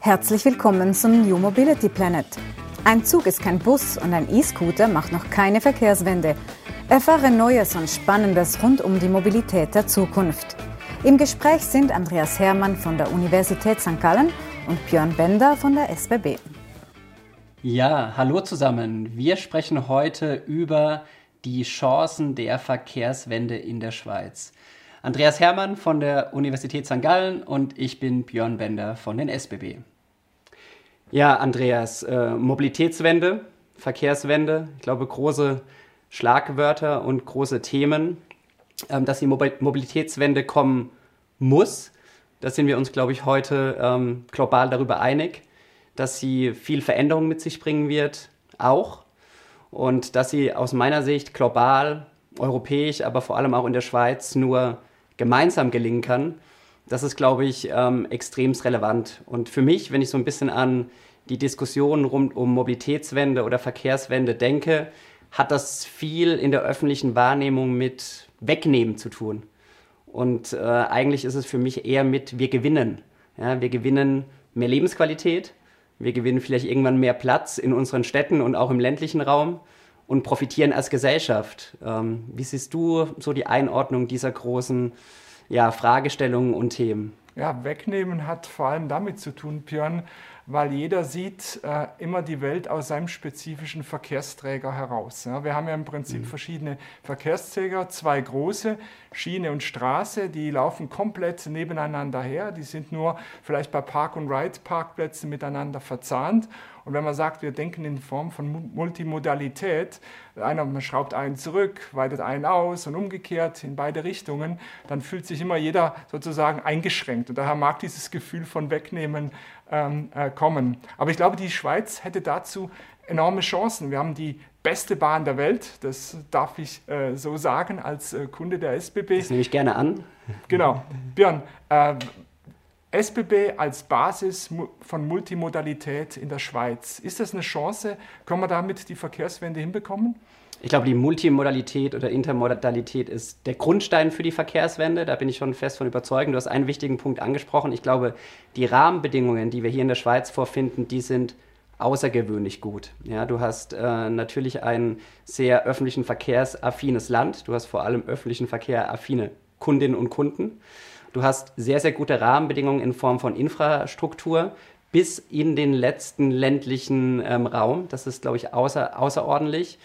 Herzlich willkommen zum New Mobility Planet. Ein Zug ist kein Bus und ein E-Scooter macht noch keine Verkehrswende. Erfahre Neues und Spannendes rund um die Mobilität der Zukunft. Im Gespräch sind Andreas Hermann von der Universität St. Gallen und Björn Bender von der SBB. Ja, hallo zusammen. Wir sprechen heute über die Chancen der Verkehrswende in der Schweiz. Andreas Hermann von der Universität St. Gallen und ich bin Björn Bender von den SBB. Ja, Andreas, äh, Mobilitätswende, Verkehrswende, ich glaube große Schlagwörter und große Themen. Ähm, dass die Mobilitätswende kommen muss, da sind wir uns, glaube ich, heute ähm, global darüber einig, dass sie viel Veränderung mit sich bringen wird, auch. Und dass sie aus meiner Sicht global, europäisch, aber vor allem auch in der Schweiz nur gemeinsam gelingen kann, das ist, glaube ich, ähm, extremst relevant. Und für mich, wenn ich so ein bisschen an die Diskussion rund um Mobilitätswende oder Verkehrswende denke, hat das viel in der öffentlichen Wahrnehmung mit Wegnehmen zu tun. Und äh, eigentlich ist es für mich eher mit, wir gewinnen. Ja, wir gewinnen mehr Lebensqualität, wir gewinnen vielleicht irgendwann mehr Platz in unseren Städten und auch im ländlichen Raum und profitieren als Gesellschaft. Ähm, wie siehst du so die Einordnung dieser großen ja, Fragestellungen und Themen? Ja, wegnehmen hat vor allem damit zu tun, Björn, weil jeder sieht äh, immer die Welt aus seinem spezifischen Verkehrsträger heraus. Ja, wir haben ja im Prinzip mhm. verschiedene Verkehrsträger, zwei große, Schiene und Straße, die laufen komplett nebeneinander her, die sind nur vielleicht bei Park-and-Ride-Parkplätzen miteinander verzahnt. Und wenn man sagt, wir denken in Form von Multimodalität, einer man schraubt einen zurück, weitet einen aus und umgekehrt in beide Richtungen, dann fühlt sich immer jeder sozusagen eingeschränkt. Und daher mag dieses Gefühl von Wegnehmen ähm, äh, kommen. Aber ich glaube, die Schweiz hätte dazu enorme Chancen. Wir haben die beste Bahn der Welt, das darf ich äh, so sagen als äh, Kunde der SBB. Das nehme ich gerne an. Genau. Björn, äh, SBB als Basis von Multimodalität in der Schweiz. Ist das eine Chance? Können wir damit die Verkehrswende hinbekommen? Ich glaube, die Multimodalität oder Intermodalität ist der Grundstein für die Verkehrswende. Da bin ich schon fest von überzeugt. Du hast einen wichtigen Punkt angesprochen. Ich glaube, die Rahmenbedingungen, die wir hier in der Schweiz vorfinden, die sind außergewöhnlich gut. Ja, du hast äh, natürlich ein sehr öffentlichen Verkehrsaffines Land. Du hast vor allem öffentlichen Verkehr affine Kundinnen und Kunden. Du hast sehr, sehr gute Rahmenbedingungen in Form von Infrastruktur bis in den letzten ländlichen ähm, Raum. Das ist, glaube ich, außer, außerordentlich.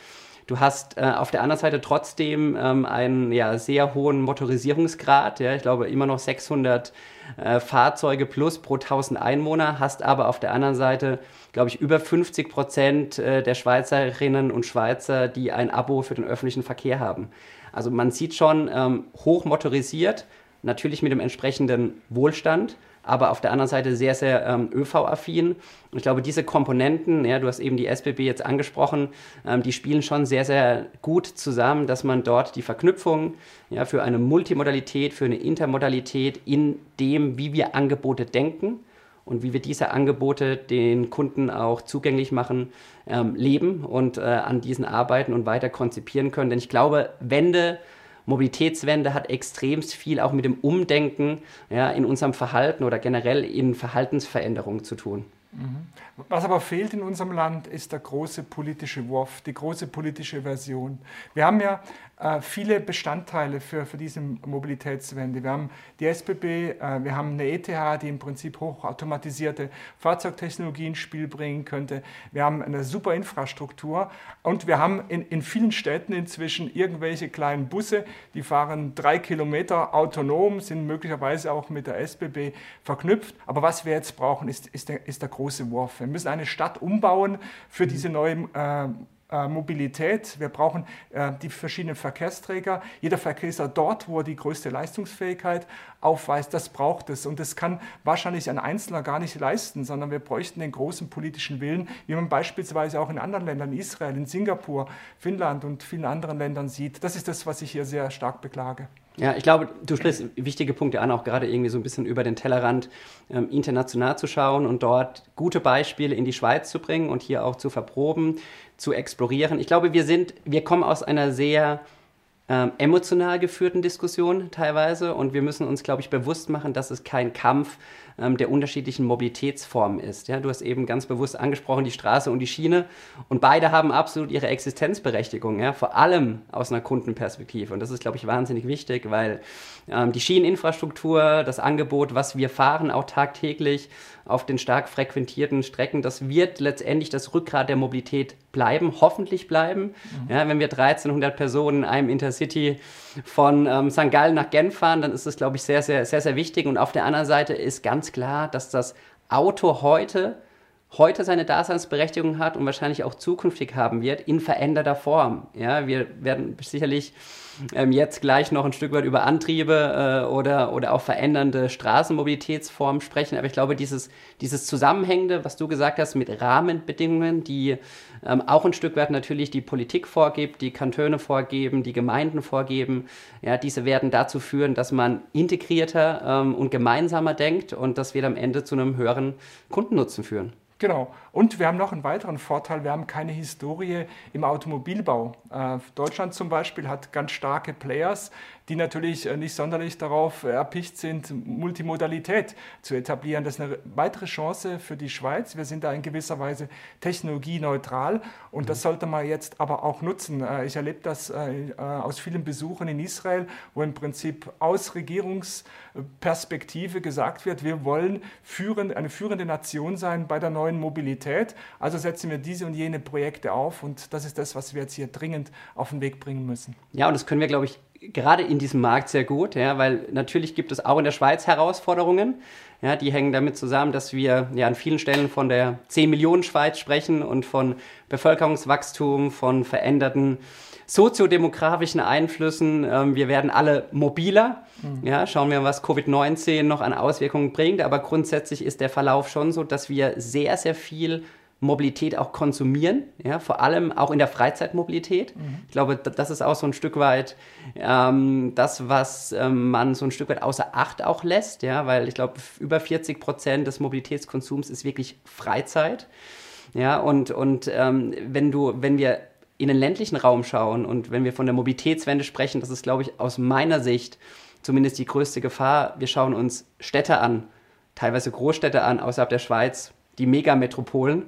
Du hast äh, auf der anderen Seite trotzdem ähm, einen ja, sehr hohen Motorisierungsgrad. Ja, ich glaube immer noch 600 äh, Fahrzeuge plus pro 1000 Einwohner. Hast aber auf der anderen Seite, glaube ich, über 50 Prozent äh, der Schweizerinnen und Schweizer, die ein Abo für den öffentlichen Verkehr haben. Also man sieht schon ähm, hoch motorisiert, natürlich mit dem entsprechenden Wohlstand aber auf der anderen Seite sehr, sehr ähm, ÖV-affin. Und ich glaube, diese Komponenten, ja, du hast eben die SBB jetzt angesprochen, ähm, die spielen schon sehr, sehr gut zusammen, dass man dort die Verknüpfung ja, für eine Multimodalität, für eine Intermodalität in dem, wie wir Angebote denken und wie wir diese Angebote den Kunden auch zugänglich machen, ähm, leben und äh, an diesen arbeiten und weiter konzipieren können. Denn ich glaube, Wende Mobilitätswende hat extremst viel auch mit dem Umdenken ja, in unserem Verhalten oder generell in Verhaltensveränderungen zu tun. Mhm. Was aber fehlt in unserem Land, ist der große politische Wurf, die große politische Version. Wir haben ja äh, viele Bestandteile für, für diese Mobilitätswende. Wir haben die SBB, äh, wir haben eine ETH, die im Prinzip hochautomatisierte Fahrzeugtechnologie ins Spiel bringen könnte. Wir haben eine super Infrastruktur und wir haben in, in vielen Städten inzwischen irgendwelche kleinen Busse, die fahren drei Kilometer autonom, sind möglicherweise auch mit der SBB verknüpft. Aber was wir jetzt brauchen, ist, ist, der, ist der große Wurf. Wir müssen eine Stadt umbauen für diese neue äh, äh, Mobilität, wir brauchen äh, die verschiedenen Verkehrsträger. Jeder Verkehrsser dort, wo er die größte Leistungsfähigkeit aufweist, das braucht es. Und das kann wahrscheinlich ein Einzelner gar nicht leisten, sondern wir bräuchten den großen politischen Willen, wie man beispielsweise auch in anderen Ländern, Israel, in Singapur, Finnland und vielen anderen Ländern sieht. Das ist das, was ich hier sehr stark beklage. Ja, ich glaube, du sprichst wichtige Punkte an, auch gerade irgendwie so ein bisschen über den Tellerrand ähm, international zu schauen und dort gute Beispiele in die Schweiz zu bringen und hier auch zu verproben, zu explorieren. Ich glaube, wir sind, wir kommen aus einer sehr ähm, emotional geführten Diskussion teilweise. Und wir müssen uns, glaube ich, bewusst machen, dass es kein Kampf ähm, der unterschiedlichen Mobilitätsformen ist. Ja, du hast eben ganz bewusst angesprochen, die Straße und die Schiene. Und beide haben absolut ihre Existenzberechtigung, ja, vor allem aus einer Kundenperspektive. Und das ist, glaube ich, wahnsinnig wichtig, weil ähm, die Schieneninfrastruktur, das Angebot, was wir fahren, auch tagtäglich auf den stark frequentierten Strecken, das wird letztendlich das Rückgrat der Mobilität bleiben, hoffentlich bleiben. Mhm. Ja, wenn wir 1300 Personen in einem Intercity von ähm, St. Gallen nach Genf fahren, dann ist das, glaube ich, sehr, sehr, sehr, sehr wichtig. Und auf der anderen Seite ist ganz klar, dass das Auto heute heute seine Daseinsberechtigung hat und wahrscheinlich auch zukünftig haben wird, in veränderter Form. Ja, wir werden sicherlich ähm, jetzt gleich noch ein Stück weit über Antriebe äh, oder, oder auch verändernde Straßenmobilitätsformen sprechen. Aber ich glaube, dieses, dieses Zusammenhängende, was du gesagt hast, mit Rahmenbedingungen, die ähm, auch ein Stück weit natürlich die Politik vorgibt, die Kantone vorgeben, die Gemeinden vorgeben, ja, diese werden dazu führen, dass man integrierter ähm, und gemeinsamer denkt und das wird am Ende zu einem höheren Kundennutzen führen. Genau. Und wir haben noch einen weiteren Vorteil, wir haben keine Historie im Automobilbau. Äh, Deutschland zum Beispiel hat ganz starke Players, die natürlich äh, nicht sonderlich darauf erpicht sind, Multimodalität zu etablieren. Das ist eine weitere Chance für die Schweiz. Wir sind da in gewisser Weise technologieneutral und das sollte man jetzt aber auch nutzen. Äh, ich erlebe das äh, aus vielen Besuchen in Israel, wo im Prinzip aus Regierungsperspektive gesagt wird, wir wollen führend, eine führende Nation sein bei der neuen Mobilität. Also setzen wir diese und jene Projekte auf und das ist das, was wir jetzt hier dringend auf den Weg bringen müssen. Ja, und das können wir, glaube ich, gerade in diesem Markt sehr gut, ja, weil natürlich gibt es auch in der Schweiz Herausforderungen. Ja, die hängen damit zusammen, dass wir ja an vielen Stellen von der 10 Millionen Schweiz sprechen und von Bevölkerungswachstum, von veränderten soziodemografischen Einflüssen. Ähm, wir werden alle mobiler. Mhm. Ja, schauen wir, was Covid-19 noch an Auswirkungen bringt. Aber grundsätzlich ist der Verlauf schon so, dass wir sehr, sehr viel Mobilität auch konsumieren, ja, vor allem auch in der Freizeitmobilität. Mhm. Ich glaube, das ist auch so ein Stück weit ähm, das, was ähm, man so ein Stück weit außer Acht auch lässt, ja, weil ich glaube, über 40 Prozent des Mobilitätskonsums ist wirklich Freizeit. Ja, und, und ähm, wenn du, wenn wir in den ländlichen Raum schauen und wenn wir von der Mobilitätswende sprechen, das ist, glaube ich, aus meiner Sicht zumindest die größte Gefahr. Wir schauen uns Städte an, teilweise Großstädte an, außerhalb der Schweiz, die Megametropolen.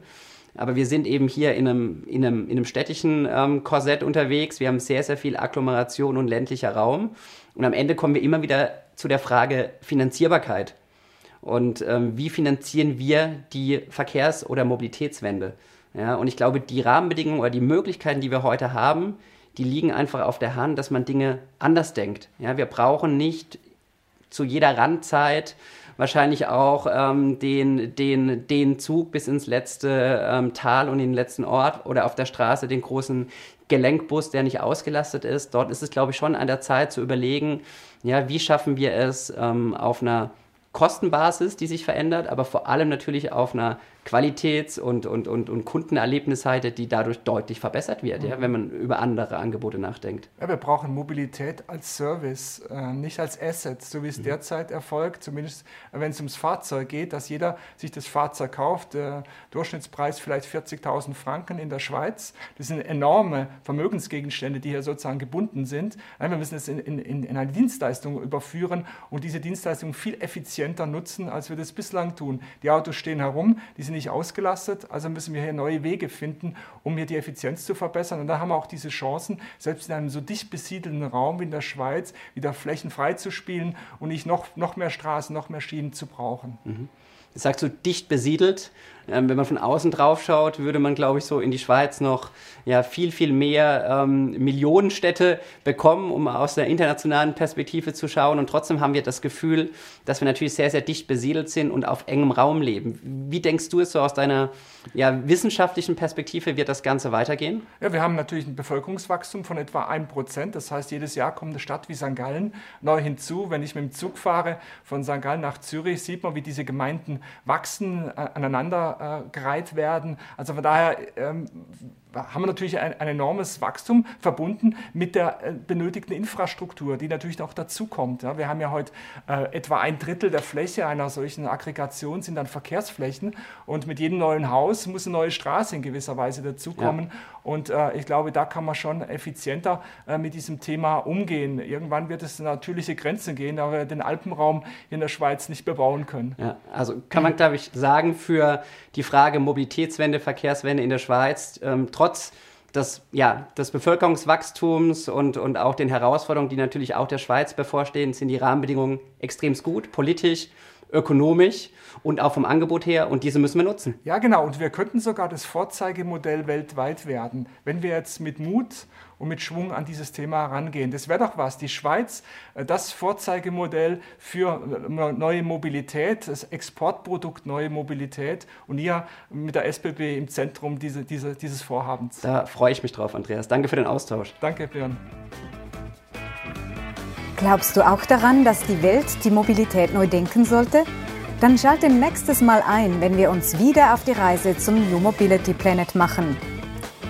Aber wir sind eben hier in einem, in einem, in einem städtischen ähm, Korsett unterwegs. Wir haben sehr, sehr viel Agglomeration und ländlicher Raum. Und am Ende kommen wir immer wieder zu der Frage Finanzierbarkeit. Und ähm, wie finanzieren wir die Verkehrs- oder Mobilitätswende? Ja, und ich glaube, die Rahmenbedingungen oder die Möglichkeiten, die wir heute haben, die liegen einfach auf der Hand, dass man Dinge anders denkt. Ja, wir brauchen nicht zu jeder Randzeit wahrscheinlich auch ähm, den, den, den Zug bis ins letzte ähm, Tal und den letzten Ort oder auf der Straße den großen Gelenkbus, der nicht ausgelastet ist. Dort ist es, glaube ich, schon an der Zeit zu überlegen, ja, wie schaffen wir es ähm, auf einer Kostenbasis, die sich verändert, aber vor allem natürlich auf einer Qualitäts- und, und, und, und Kundenerlebnisseite, die dadurch deutlich verbessert wird, mhm. ja, wenn man über andere Angebote nachdenkt. Ja, wir brauchen Mobilität als Service, äh, nicht als Asset, so wie es mhm. derzeit erfolgt, zumindest wenn es ums Fahrzeug geht, dass jeder sich das Fahrzeug kauft. Der Durchschnittspreis vielleicht 40.000 Franken in der Schweiz. Das sind enorme Vermögensgegenstände, die hier sozusagen gebunden sind. wir müssen es in, in, in eine Dienstleistung überführen und diese Dienstleistung viel effizienter nutzen, als wir das bislang tun. Die Autos stehen herum, die sind nicht ausgelastet, also müssen wir hier neue Wege finden, um hier die Effizienz zu verbessern. Und da haben wir auch diese Chancen, selbst in einem so dicht besiedelten Raum wie in der Schweiz, wieder Flächen freizuspielen und nicht noch, noch mehr Straßen, noch mehr Schienen zu brauchen. Mhm. Sagst du dicht besiedelt. Ähm, wenn man von außen drauf schaut, würde man, glaube ich, so in die Schweiz noch ja, viel, viel mehr ähm, Millionenstädte bekommen, um aus der internationalen Perspektive zu schauen. Und trotzdem haben wir das Gefühl, dass wir natürlich sehr, sehr dicht besiedelt sind und auf engem Raum leben. Wie denkst du es so aus deiner ja, wissenschaftlichen Perspektive, wird das Ganze weitergehen? Ja, wir haben natürlich ein Bevölkerungswachstum von etwa 1%. Das heißt, jedes Jahr kommt eine Stadt wie St. Gallen neu hinzu. Wenn ich mit dem Zug fahre von St. Gallen nach Zürich, sieht man, wie diese Gemeinden wachsen, äh, aneinander äh, gereiht werden. Also von daher ähm, haben wir natürlich ein, ein, enormes Wachstum verbunden mit der äh, benötigten Infrastruktur, die natürlich auch dazukommt. Ja. Wir haben ja heute äh, etwa ein Drittel der Fläche einer solchen Aggregation sind dann Verkehrsflächen und mit jedem neuen Haus muss eine neue Straße in gewisser Weise dazukommen. Ja. Und äh, ich glaube, da kann man schon effizienter äh, mit diesem Thema umgehen. Irgendwann wird es natürliche Grenzen gehen, aber wir den Alpenraum in der Schweiz nicht bebauen können. Ja, also kann man, glaube ich, sagen, für die Frage Mobilitätswende, Verkehrswende in der Schweiz, ähm, trotz des, ja, des Bevölkerungswachstums und, und auch den Herausforderungen, die natürlich auch der Schweiz bevorstehen, sind die Rahmenbedingungen extrem gut, politisch, ökonomisch und auch vom Angebot her und diese müssen wir nutzen. Ja, genau. Und wir könnten sogar das Vorzeigemodell weltweit werden, wenn wir jetzt mit Mut und mit Schwung an dieses Thema herangehen. Das wäre doch was. Die Schweiz, äh, das Vorzeigemodell für äh, neue Mobilität, das Exportprodukt neue Mobilität und ihr mit der SBB im Zentrum diese, diese, dieses Vorhabens. Da freue ich mich drauf, Andreas. Danke für den Austausch. Danke, Björn. Glaubst du auch daran, dass die Welt die Mobilität neu denken sollte? Dann schalte nächstes Mal ein, wenn wir uns wieder auf die Reise zum New Mobility Planet machen.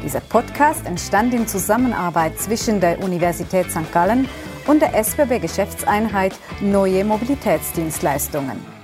Dieser Podcast entstand in Zusammenarbeit zwischen der Universität St. Gallen und der SBB Geschäftseinheit Neue Mobilitätsdienstleistungen.